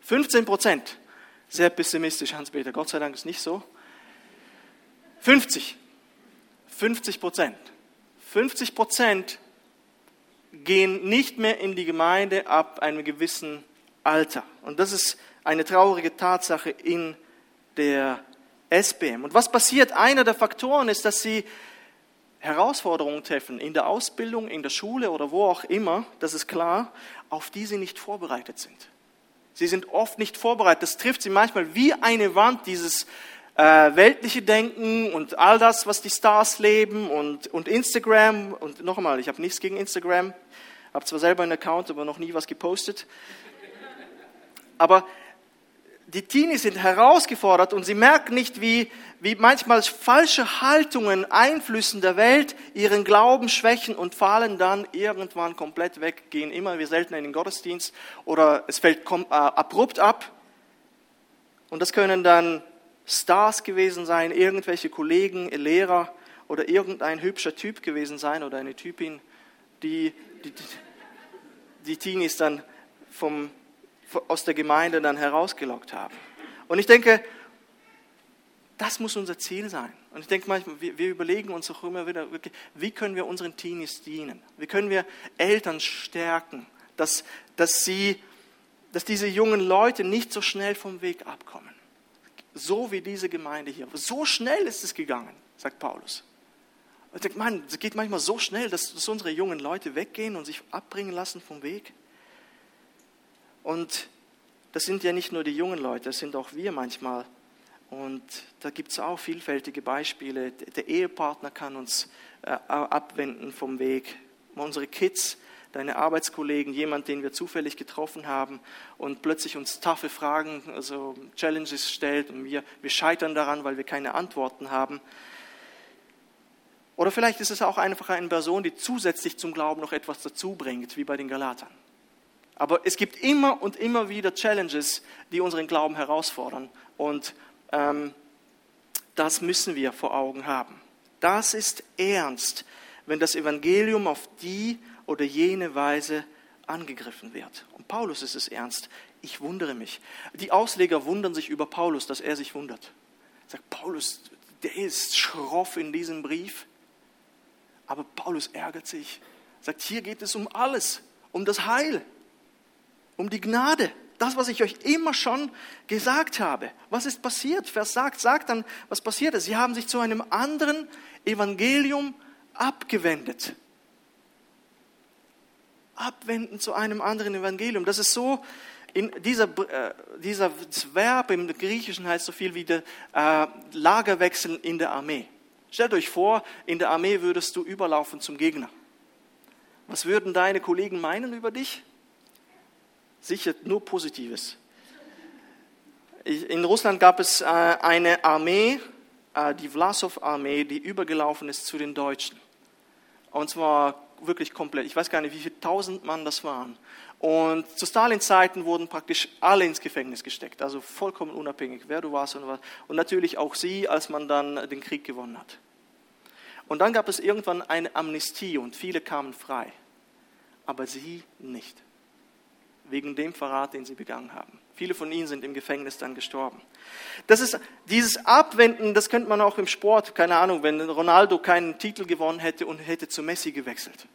15 Prozent. Sehr pessimistisch, Hans-Peter. Gott sei Dank ist nicht so. 50. 50 Prozent. 50 Prozent gehen nicht mehr in die Gemeinde ab einem gewissen Alter. Und das ist eine traurige Tatsache in der SBM. Und was passiert? Einer der Faktoren ist, dass sie Herausforderungen treffen, in der Ausbildung, in der Schule oder wo auch immer, das ist klar, auf die sie nicht vorbereitet sind. Sie sind oft nicht vorbereitet. Das trifft sie manchmal wie eine Wand, dieses äh, weltliche Denken und all das, was die Stars leben und, und Instagram. Und noch einmal, ich habe nichts gegen Instagram, habe zwar selber einen Account, aber noch nie was gepostet. Aber die Teenies sind herausgefordert und sie merken nicht, wie, wie manchmal falsche Haltungen, Einflüssen der Welt ihren Glauben schwächen und fallen dann irgendwann komplett weg, gehen immer wie selten in den Gottesdienst oder es fällt äh, abrupt ab. Und das können dann Stars gewesen sein, irgendwelche Kollegen, Lehrer oder irgendein hübscher Typ gewesen sein oder eine Typin, die die, die Teenies dann vom aus der Gemeinde dann herausgelockt haben. Und ich denke, das muss unser Ziel sein. Und ich denke manchmal, wir, wir überlegen uns auch immer wieder, wie können wir unseren Teenies dienen? Wie können wir Eltern stärken, dass, dass, sie, dass diese jungen Leute nicht so schnell vom Weg abkommen? So wie diese Gemeinde hier. So schnell ist es gegangen, sagt Paulus. Ich denke, man, es geht manchmal so schnell, dass, dass unsere jungen Leute weggehen und sich abbringen lassen vom Weg. Und das sind ja nicht nur die jungen Leute, das sind auch wir manchmal. Und da gibt es auch vielfältige Beispiele. Der Ehepartner kann uns äh, abwenden vom Weg. Unsere Kids, deine Arbeitskollegen, jemand, den wir zufällig getroffen haben und plötzlich uns taffe Fragen, also Challenges stellt und wir, wir scheitern daran, weil wir keine Antworten haben. Oder vielleicht ist es auch einfach eine Person, die zusätzlich zum Glauben noch etwas dazu bringt, wie bei den Galatern. Aber es gibt immer und immer wieder Challenges, die unseren Glauben herausfordern. Und ähm, das müssen wir vor Augen haben. Das ist ernst, wenn das Evangelium auf die oder jene Weise angegriffen wird. Und Paulus ist es ernst. Ich wundere mich. Die Ausleger wundern sich über Paulus, dass er sich wundert. Sagt Paulus, der ist schroff in diesem Brief. Aber Paulus ärgert sich. Sagt, hier geht es um alles, um das Heil um die Gnade. Das, was ich euch immer schon gesagt habe. Was ist passiert? Wer sagt, sagt dann, was passiert ist. Sie haben sich zu einem anderen Evangelium abgewendet. Abwenden zu einem anderen Evangelium. Das ist so, in dieser, äh, dieser Verb im Griechischen heißt so viel wie der äh, Lagerwechsel in der Armee. Stellt euch vor, in der Armee würdest du überlaufen zum Gegner. Was würden deine Kollegen meinen über dich? sicher nur Positives. In Russland gab es äh, eine Armee, die Vlasov-Armee, die übergelaufen ist zu den Deutschen. Und zwar wirklich komplett. Ich weiß gar nicht, wie viele tausend Mann das waren. Und zu Stalin-Zeiten wurden praktisch alle ins Gefängnis gesteckt, also vollkommen unabhängig, wer du warst und was. Und natürlich auch sie, als man dann den Krieg gewonnen hat. Und dann gab es irgendwann eine Amnestie und viele kamen frei, aber sie nicht wegen dem Verrat, den sie begangen haben. Viele von ihnen sind im Gefängnis dann gestorben. Das ist dieses Abwenden, das könnte man auch im Sport, keine Ahnung, wenn Ronaldo keinen Titel gewonnen hätte und hätte zu Messi gewechselt.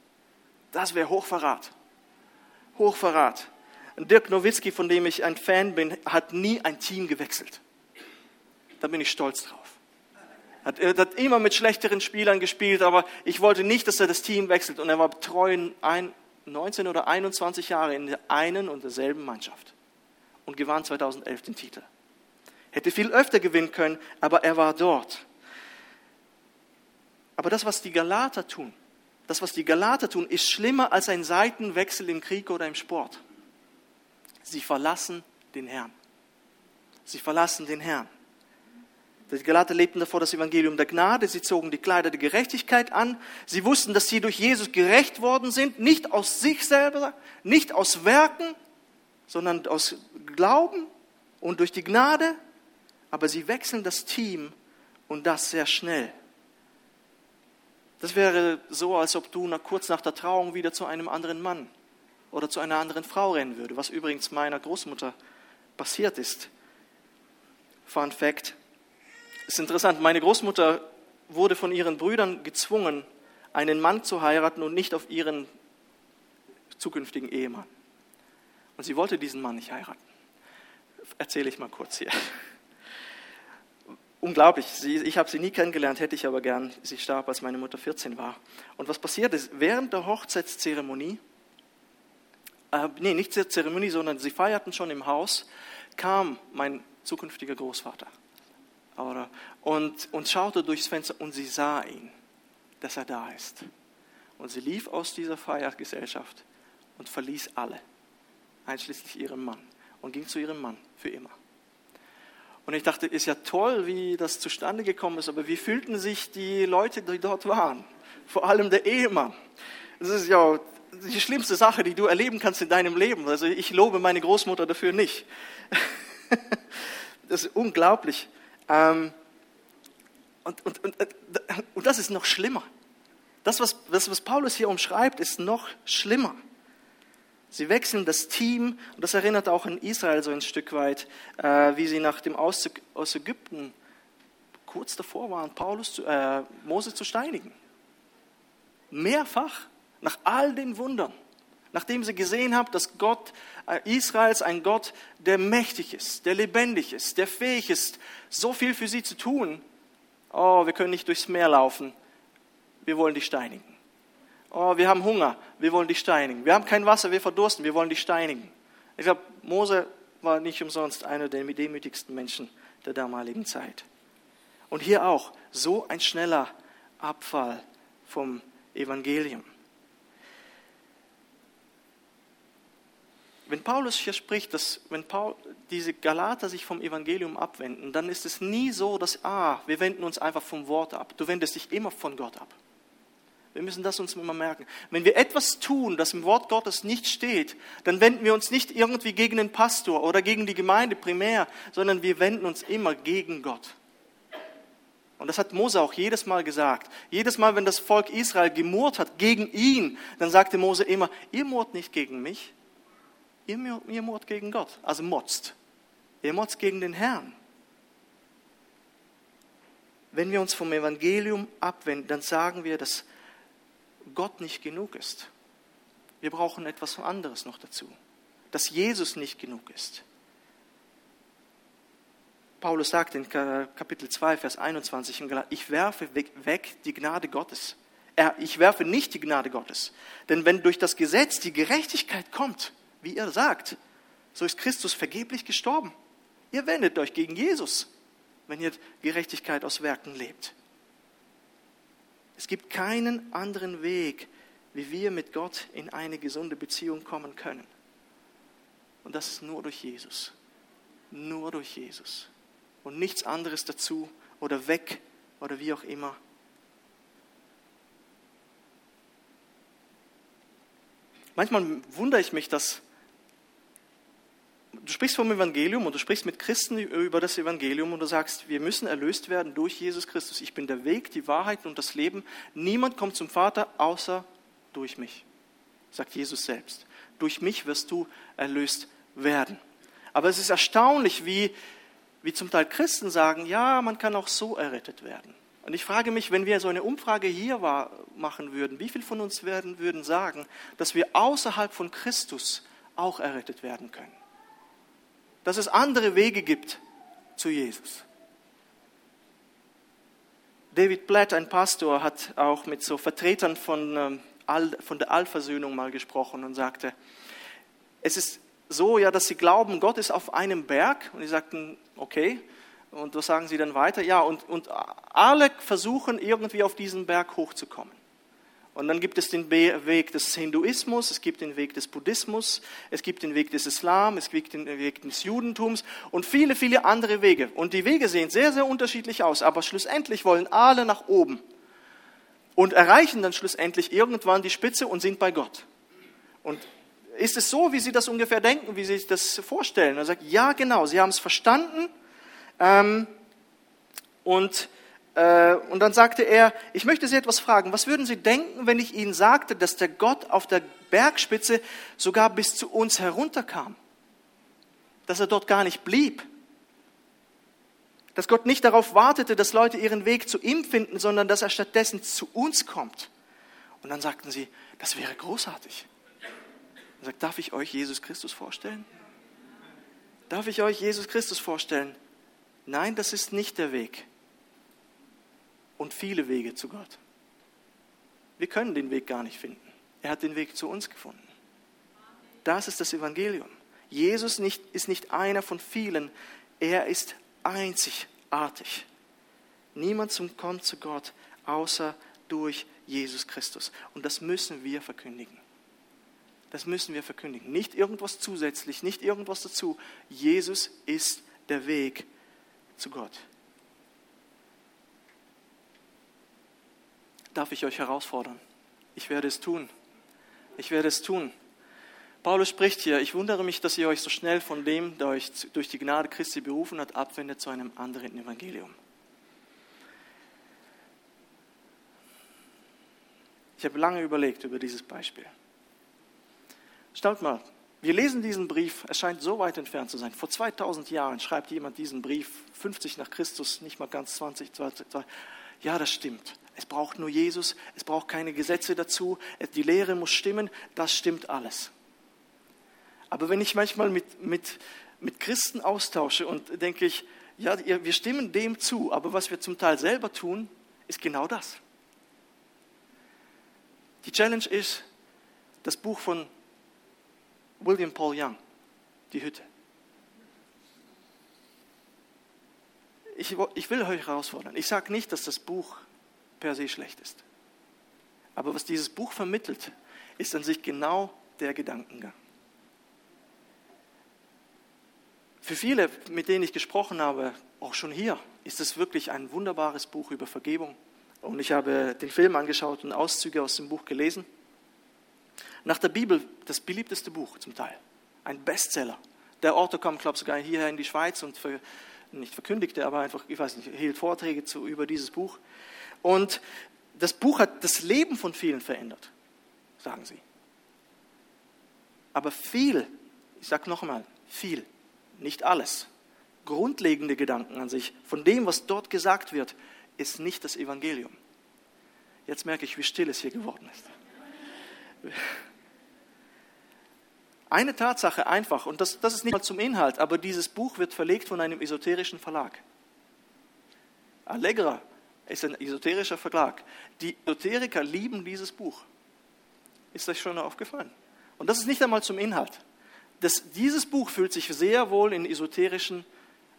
Das wäre Hochverrat. Hochverrat. Dirk Nowitzki, von dem ich ein Fan bin, hat nie ein Team gewechselt. Da bin ich stolz drauf. Hat, er hat immer mit schlechteren Spielern gespielt, aber ich wollte nicht, dass er das Team wechselt. Und er war treu ein, 19 oder 21 Jahre in der einen und derselben Mannschaft und gewann 2011 den Titel. Hätte viel öfter gewinnen können, aber er war dort. Aber das, was die Galater tun, das, was die Galater tun, ist schlimmer als ein Seitenwechsel im Krieg oder im Sport. Sie verlassen den Herrn. Sie verlassen den Herrn. Die Galater lebten davor das Evangelium der Gnade, sie zogen die Kleider der Gerechtigkeit an, sie wussten, dass sie durch Jesus gerecht worden sind, nicht aus sich selber, nicht aus Werken, sondern aus Glauben und durch die Gnade, aber sie wechseln das Team und das sehr schnell. Das wäre so, als ob du nach, kurz nach der Trauung wieder zu einem anderen Mann oder zu einer anderen Frau rennen würde, was übrigens meiner Großmutter passiert ist. Fun Fact. Ist interessant, meine Großmutter wurde von ihren Brüdern gezwungen, einen Mann zu heiraten und nicht auf ihren zukünftigen Ehemann. Und sie wollte diesen Mann nicht heiraten. Erzähle ich mal kurz hier. unglaublich. Sie, ich habe sie nie kennengelernt, hätte ich aber gern. Sie starb, als meine Mutter 14 war. Und was passiert ist, während der Hochzeitszeremonie, äh, nee, nicht zur Zeremonie, sondern sie feierten schon im Haus, kam mein zukünftiger Großvater oder, und, und schaute durchs Fenster und sie sah ihn, dass er da ist. Und sie lief aus dieser Feiergesellschaft und verließ alle, einschließlich ihrem Mann, und ging zu ihrem Mann für immer. Und ich dachte, ist ja toll, wie das zustande gekommen ist, aber wie fühlten sich die Leute, die dort waren? Vor allem der Ehemann. Das ist ja die schlimmste Sache, die du erleben kannst in deinem Leben. Also ich lobe meine Großmutter dafür nicht. Das ist unglaublich. Ähm, und, und, und, und das ist noch schlimmer. Das, was, was Paulus hier umschreibt, ist noch schlimmer. Sie wechseln das Team und das erinnert auch an Israel so ein Stück weit, äh, wie sie nach dem Auszug aus Ägypten kurz davor waren, Paulus zu, äh, Mose zu steinigen. Mehrfach, nach all den Wundern, nachdem sie gesehen haben, dass Gott äh, Israels ein Gott, der mächtig ist, der lebendig ist, der fähig ist, so viel für sie zu tun. Oh, wir können nicht durchs Meer laufen, wir wollen dich steinigen. Oh, wir haben Hunger, wir wollen dich steinigen. Wir haben kein Wasser, wir verdursten, wir wollen dich steinigen. Ich glaube, Mose war nicht umsonst einer der demütigsten Menschen der damaligen Zeit. Und hier auch so ein schneller Abfall vom Evangelium. Wenn Paulus hier spricht, dass wenn Paul, diese Galater sich vom Evangelium abwenden, dann ist es nie so, dass, ah, wir wenden uns einfach vom Wort ab. Du wendest dich immer von Gott ab. Wir müssen das uns immer merken. Wenn wir etwas tun, das im Wort Gottes nicht steht, dann wenden wir uns nicht irgendwie gegen den Pastor oder gegen die Gemeinde primär, sondern wir wenden uns immer gegen Gott. Und das hat Mose auch jedes Mal gesagt. Jedes Mal, wenn das Volk Israel gemurrt hat gegen ihn, dann sagte Mose immer, ihr murrt nicht gegen mich, ihr, ihr murrt gegen Gott, also motzt. Ihr motzt gegen den Herrn. Wenn wir uns vom Evangelium abwenden, dann sagen wir, dass Gott nicht genug ist. Wir brauchen etwas anderes noch dazu, dass Jesus nicht genug ist. Paulus sagt in Kapitel 2, Vers 21, ich werfe weg die Gnade Gottes. Ich werfe nicht die Gnade Gottes. Denn wenn durch das Gesetz die Gerechtigkeit kommt, wie ihr sagt, so ist Christus vergeblich gestorben. Ihr wendet euch gegen Jesus, wenn ihr Gerechtigkeit aus Werken lebt. Es gibt keinen anderen Weg, wie wir mit Gott in eine gesunde Beziehung kommen können. Und das ist nur durch Jesus. Nur durch Jesus. Und nichts anderes dazu oder weg oder wie auch immer. Manchmal wundere ich mich, dass du sprichst vom Evangelium und du sprichst mit Christen über das Evangelium und du sagst, wir müssen erlöst werden durch Jesus Christus. Ich bin der Weg, die Wahrheit und das Leben. Niemand kommt zum Vater außer durch mich, sagt Jesus selbst. Durch mich wirst du erlöst werden. Aber es ist erstaunlich, wie, wie zum Teil Christen sagen, ja, man kann auch so errettet werden. Und ich frage mich, wenn wir so eine Umfrage hier war, machen würden, wie viele von uns werden, würden sagen, dass wir außerhalb von Christus auch errettet werden können? Dass es andere Wege gibt zu Jesus. David Blatt, ein Pastor, hat auch mit so Vertretern von, ähm, von der Allversöhnung mal gesprochen und sagte, es ist so, ja, dass sie glauben, Gott ist auf einem Berg. Und die sagten, okay. Und was sagen sie dann weiter? Ja, und, und alle versuchen irgendwie auf diesen Berg hochzukommen. Und dann gibt es den Weg des Hinduismus, es gibt den Weg des Buddhismus, es gibt den Weg des Islam, es gibt den Weg des Judentums und viele, viele andere Wege. Und die Wege sehen sehr, sehr unterschiedlich aus, aber schlussendlich wollen alle nach oben und erreichen dann schlussendlich irgendwann die Spitze und sind bei Gott. Und ist es so, wie Sie das ungefähr denken, wie Sie sich das vorstellen? Er sagt, ja, genau, Sie haben es verstanden. Ähm, und und dann sagte er, ich möchte Sie etwas fragen. Was würden Sie denken, wenn ich Ihnen sagte, dass der Gott auf der Bergspitze sogar bis zu uns herunterkam? Dass er dort gar nicht blieb? Dass Gott nicht darauf wartete, dass Leute ihren Weg zu ihm finden, sondern dass er stattdessen zu uns kommt? Und dann sagten sie, das wäre großartig. Er sagt, darf ich euch Jesus Christus vorstellen? Darf ich euch Jesus Christus vorstellen? Nein, das ist nicht der Weg und viele Wege zu Gott. Wir können den Weg gar nicht finden. Er hat den Weg zu uns gefunden. Das ist das Evangelium. Jesus nicht, ist nicht einer von vielen, er ist einzigartig. Niemand kommt zu Gott außer durch Jesus Christus. Und das müssen wir verkündigen. Das müssen wir verkündigen. Nicht irgendwas zusätzlich, nicht irgendwas dazu. Jesus ist der Weg zu Gott. Darf ich euch herausfordern? Ich werde es tun. Ich werde es tun. Paulus spricht hier, ich wundere mich, dass ihr euch so schnell von dem, der euch durch die Gnade Christi berufen hat, abwendet zu einem anderen Evangelium. Ich habe lange überlegt über dieses Beispiel. Schaut mal, wir lesen diesen Brief, es scheint so weit entfernt zu sein. Vor 2000 Jahren schreibt jemand diesen Brief, 50 nach Christus, nicht mal ganz 20, 20, 20. Ja, das stimmt. Es braucht nur Jesus, es braucht keine Gesetze dazu, die Lehre muss stimmen, das stimmt alles. Aber wenn ich manchmal mit, mit, mit Christen austausche und denke ich, ja, wir stimmen dem zu, aber was wir zum Teil selber tun, ist genau das. Die Challenge ist das Buch von William Paul Young, Die Hütte. Ich, ich will euch herausfordern. Ich sage nicht, dass das Buch per se schlecht ist. Aber was dieses Buch vermittelt, ist an sich genau der Gedankengang. Für viele, mit denen ich gesprochen habe, auch schon hier, ist es wirklich ein wunderbares Buch über Vergebung. Und ich habe den Film angeschaut und Auszüge aus dem Buch gelesen. Nach der Bibel das beliebteste Buch zum Teil. Ein Bestseller. Der Autor kam, glaube ich, sogar hierher in die Schweiz und ver, nicht verkündigte, aber einfach, ich weiß nicht, hielt Vorträge zu, über dieses Buch. Und das Buch hat das Leben von vielen verändert, sagen sie. Aber viel, ich sage nochmal, viel nicht alles. Grundlegende Gedanken an sich, von dem, was dort gesagt wird, ist nicht das Evangelium. Jetzt merke ich, wie still es hier geworden ist. Eine Tatsache einfach, und das, das ist nicht mal zum Inhalt, aber dieses Buch wird verlegt von einem esoterischen Verlag. Allegra ist ein esoterischer Verlag. Die Esoteriker lieben dieses Buch. Ist euch schon aufgefallen? Und das ist nicht einmal zum Inhalt das, dieses Buch fühlt sich sehr wohl in esoterischen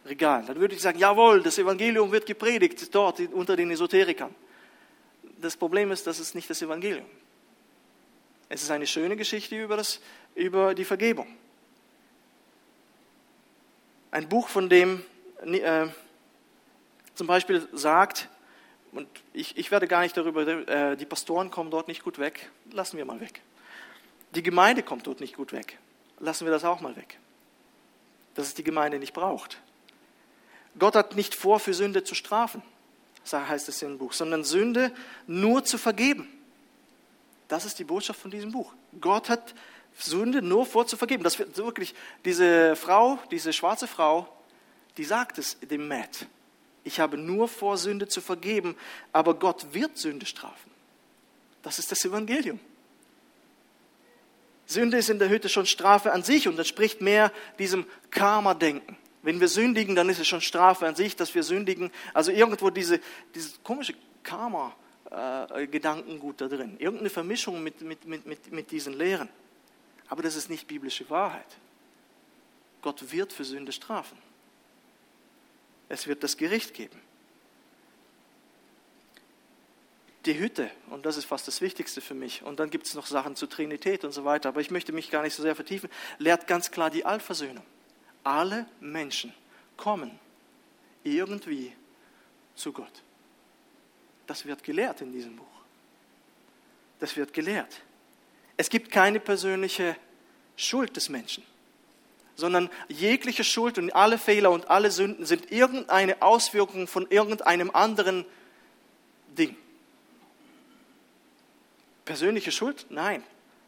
Regalen. Dann würde ich sagen, jawohl, das Evangelium wird gepredigt dort unter den Esoterikern. Das Problem ist, das ist nicht das Evangelium. Es ist eine schöne Geschichte über, das, über die Vergebung. Ein Buch, von dem äh, zum Beispiel sagt, und ich, ich werde gar nicht darüber, äh, die Pastoren kommen dort nicht gut weg, lassen wir mal weg. Die Gemeinde kommt dort nicht gut weg lassen wir das auch mal weg. Dass es die Gemeinde nicht braucht. Gott hat nicht vor, für Sünde zu strafen, heißt es im Buch, sondern Sünde nur zu vergeben. Das ist die Botschaft von diesem Buch. Gott hat Sünde nur vor zu vergeben. Das wirklich, diese Frau, diese schwarze Frau, die sagt es dem Matt. Ich habe nur vor, Sünde zu vergeben, aber Gott wird Sünde strafen. Das ist das Evangelium. Sünde ist in der Hütte schon Strafe an sich und entspricht mehr diesem Karma-Denken. Wenn wir sündigen, dann ist es schon Strafe an sich, dass wir sündigen. Also irgendwo diese, dieses komische Karma-Gedankengut da drin. Irgendeine Vermischung mit, mit, mit, mit, mit diesen Lehren. Aber das ist nicht biblische Wahrheit. Gott wird für Sünde strafen. Es wird das Gericht geben. die Hütte, und das ist fast das Wichtigste für mich, und dann gibt es noch Sachen zur Trinität und so weiter, aber ich möchte mich gar nicht so sehr vertiefen, lehrt ganz klar die Allversöhnung. Alle Menschen kommen irgendwie zu Gott. Das wird gelehrt in diesem Buch. Das wird gelehrt. Es gibt keine persönliche Schuld des Menschen, sondern jegliche Schuld und alle Fehler und alle Sünden sind irgendeine Auswirkung von irgendeinem anderen Ding. Persönliche Schuld? Nein.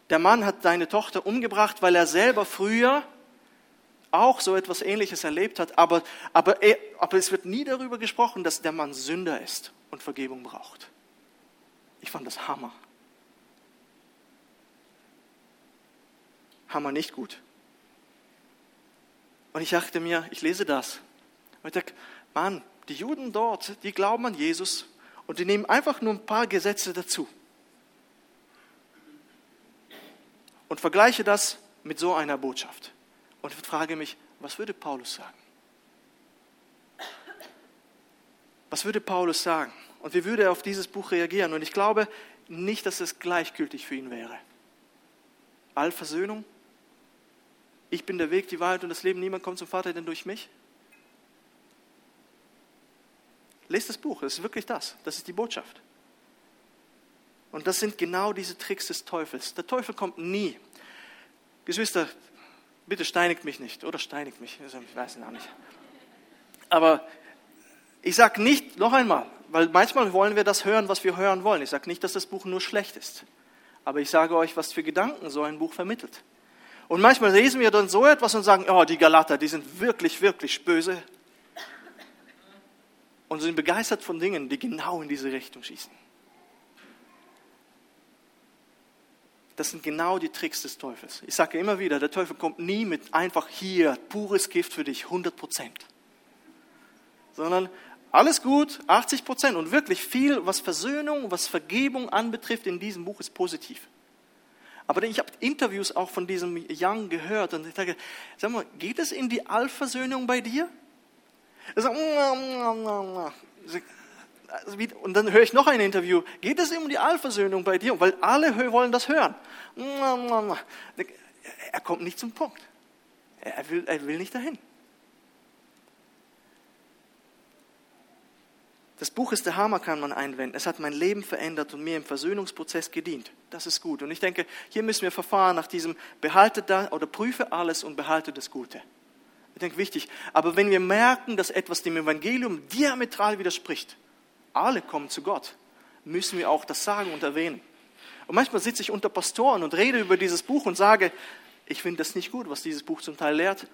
Der Mann hat seine Tochter umgebracht, weil er selber früher auch so etwas Ähnliches erlebt hat, aber, aber, er, aber es wird nie darüber gesprochen, dass der Mann Sünder ist und Vergebung braucht. Ich fand das Hammer. Hammer nicht gut. Und ich dachte mir, ich lese das. Und ich dachte, Mann, die Juden dort, die glauben an Jesus und die nehmen einfach nur ein paar Gesetze dazu. Und vergleiche das mit so einer Botschaft. Und frage mich, was würde Paulus sagen? Was würde Paulus sagen? Und wie würde er auf dieses Buch reagieren? Und ich glaube nicht, dass es gleichgültig für ihn wäre. Allversöhnung? Ich bin der Weg, die Wahrheit und das Leben. Niemand kommt zum Vater denn durch mich. Lest das Buch, das ist wirklich das. Das ist die Botschaft. Und das sind genau diese Tricks des Teufels. Der Teufel kommt nie. Geschwister, bitte steinigt mich nicht oder steinigt mich, ich weiß es auch nicht. Aber ich sage nicht, noch einmal, weil manchmal wollen wir das hören, was wir hören wollen. Ich sage nicht, dass das Buch nur schlecht ist. Aber ich sage euch, was für Gedanken so ein Buch vermittelt. Und manchmal lesen wir dann so etwas und sagen, oh, die Galater, die sind wirklich, wirklich böse. Und sind begeistert von Dingen, die genau in diese Richtung schießen. Das sind genau die Tricks des Teufels. Ich sage immer wieder, der Teufel kommt nie mit einfach hier, pures Gift für dich, 100 Prozent. Sondern alles gut, 80 Prozent und wirklich viel, was Versöhnung, was Vergebung anbetrifft in diesem Buch ist positiv. Aber ich habe Interviews auch von diesem Young gehört und ich sage, sag mal, geht es in die Allversöhnung bei dir? Er sagt, und dann höre ich noch ein Interview, geht es um die Allversöhnung bei dir? Weil alle wollen das hören. Er kommt nicht zum Punkt. Er will, er will nicht dahin. Das Buch ist der Hammer, kann man einwenden. Es hat mein Leben verändert und mir im Versöhnungsprozess gedient. Das ist gut. Und ich denke, hier müssen wir verfahren nach diesem behalte da oder prüfe alles und behalte das Gute. Ich denke, wichtig. Aber wenn wir merken, dass etwas dem Evangelium diametral widerspricht, alle kommen zu Gott, müssen wir auch das sagen und erwähnen. Und manchmal sitze ich unter Pastoren und rede über dieses Buch und sage, ich finde das nicht gut, was dieses Buch zum Teil lehrt.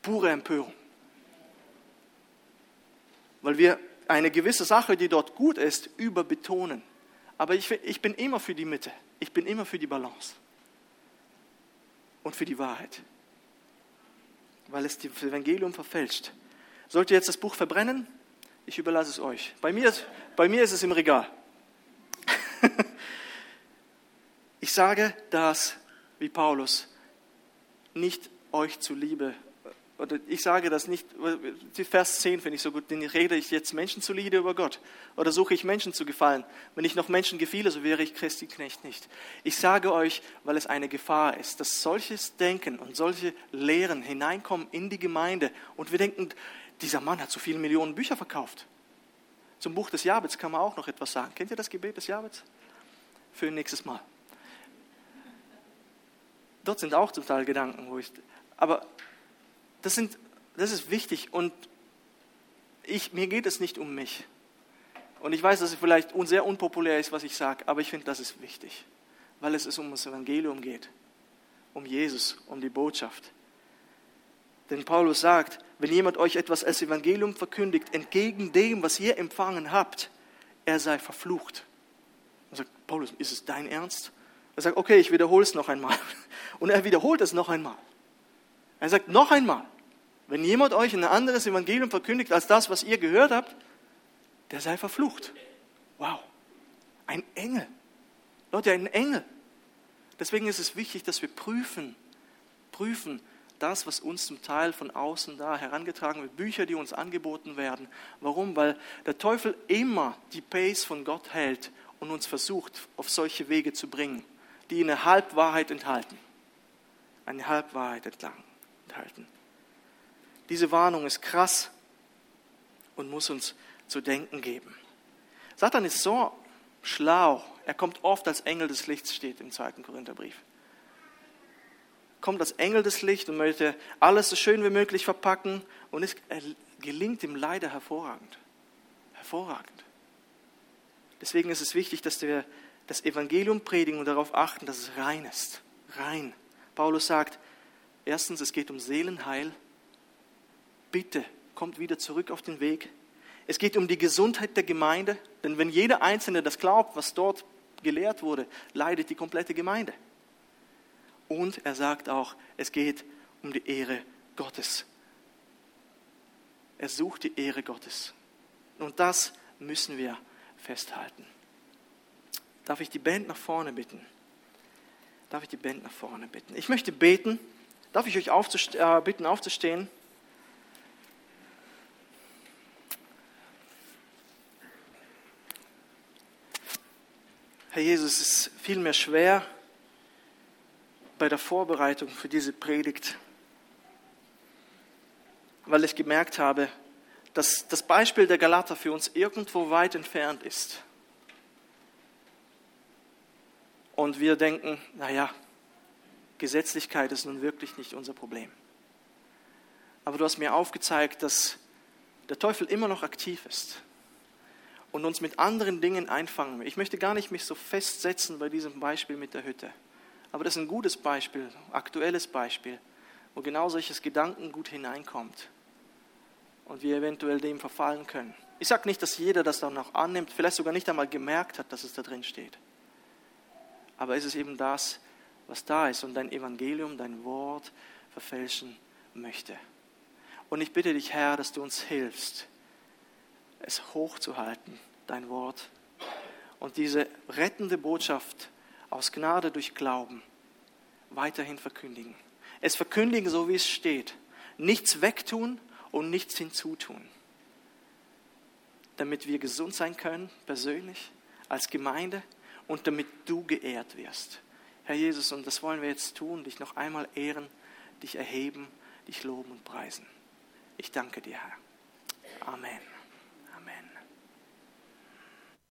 Pure Empörung. Weil wir eine gewisse Sache, die dort gut ist, überbetonen. Aber ich, ich bin immer für die Mitte. Ich bin immer für die Balance. Und für die Wahrheit. Weil es das Evangelium verfälscht. Sollt ihr jetzt das Buch verbrennen? Ich überlasse es euch. Bei mir, bei mir ist es im Regal. ich sage das, wie Paulus, nicht euch zuliebe oder ich sage das nicht, Vers 10 finde ich so gut, den rede ich jetzt Menschen zuliebe über Gott oder suche ich Menschen zu gefallen. Wenn ich noch Menschen gefiele, so wäre ich Christi Knecht nicht. Ich sage euch, weil es eine Gefahr ist, dass solches Denken und solche Lehren hineinkommen in die Gemeinde und wir denken, dieser Mann hat so viele Millionen Bücher verkauft. Zum Buch des Jabets kann man auch noch etwas sagen. Kennt ihr das Gebet des Jabets? Für nächstes Mal. Dort sind auch zum Teil Gedanken, wo ich, aber das, sind, das ist wichtig und ich, mir geht es nicht um mich. Und ich weiß, dass es vielleicht sehr unpopulär ist, was ich sage, aber ich finde, das ist wichtig, weil es um das Evangelium geht, um Jesus, um die Botschaft. Denn Paulus sagt, wenn jemand euch etwas als Evangelium verkündigt, entgegen dem, was ihr empfangen habt, er sei verflucht. Und sagt, Paulus, ist es dein Ernst? Er sagt, okay, ich wiederhole es noch einmal. Und er wiederholt es noch einmal. Er sagt noch einmal, wenn jemand euch ein anderes Evangelium verkündigt als das, was ihr gehört habt, der sei verflucht. Wow, ein Engel. Leute, ein Engel. Deswegen ist es wichtig, dass wir prüfen, prüfen das, was uns zum Teil von außen da herangetragen wird, Bücher, die uns angeboten werden. Warum? Weil der Teufel immer die Pace von Gott hält und uns versucht, auf solche Wege zu bringen, die eine Halbwahrheit enthalten. Eine Halbwahrheit entlang enthalten. Diese Warnung ist krass und muss uns zu denken geben. Satan ist so schlau. Er kommt oft als Engel des Lichts, steht im zweiten Korintherbrief. Kommt als Engel des Lichts und möchte alles so schön wie möglich verpacken und es gelingt ihm leider hervorragend. Hervorragend. Deswegen ist es wichtig, dass wir das Evangelium predigen und darauf achten, dass es rein ist. Rein. Paulus sagt, Erstens, es geht um Seelenheil. Bitte kommt wieder zurück auf den Weg. Es geht um die Gesundheit der Gemeinde, denn wenn jeder Einzelne das glaubt, was dort gelehrt wurde, leidet die komplette Gemeinde. Und er sagt auch, es geht um die Ehre Gottes. Er sucht die Ehre Gottes. Und das müssen wir festhalten. Darf ich die Band nach vorne bitten? Darf ich die Band nach vorne bitten? Ich möchte beten. Darf ich euch aufzust äh, bitten, aufzustehen? Herr Jesus, es fiel mir schwer bei der Vorbereitung für diese Predigt, weil ich gemerkt habe, dass das Beispiel der Galater für uns irgendwo weit entfernt ist. Und wir denken, naja, Gesetzlichkeit ist nun wirklich nicht unser Problem. Aber du hast mir aufgezeigt, dass der Teufel immer noch aktiv ist und uns mit anderen Dingen einfangen will. Ich möchte gar nicht mich so festsetzen bei diesem Beispiel mit der Hütte. Aber das ist ein gutes Beispiel, aktuelles Beispiel, wo genau solches Gedankengut hineinkommt und wir eventuell dem verfallen können. Ich sage nicht, dass jeder das dann auch annimmt, vielleicht sogar nicht einmal gemerkt hat, dass es da drin steht. Aber es ist eben das, was da ist und dein Evangelium, dein Wort verfälschen möchte. Und ich bitte dich, Herr, dass du uns hilfst, es hochzuhalten, dein Wort, und diese rettende Botschaft aus Gnade durch Glauben weiterhin verkündigen. Es verkündigen, so wie es steht. Nichts wegtun und nichts hinzutun. Damit wir gesund sein können, persönlich, als Gemeinde und damit du geehrt wirst. Herr Jesus, und das wollen wir jetzt tun, dich noch einmal ehren, dich erheben, dich loben und preisen. Ich danke dir, Herr. Amen.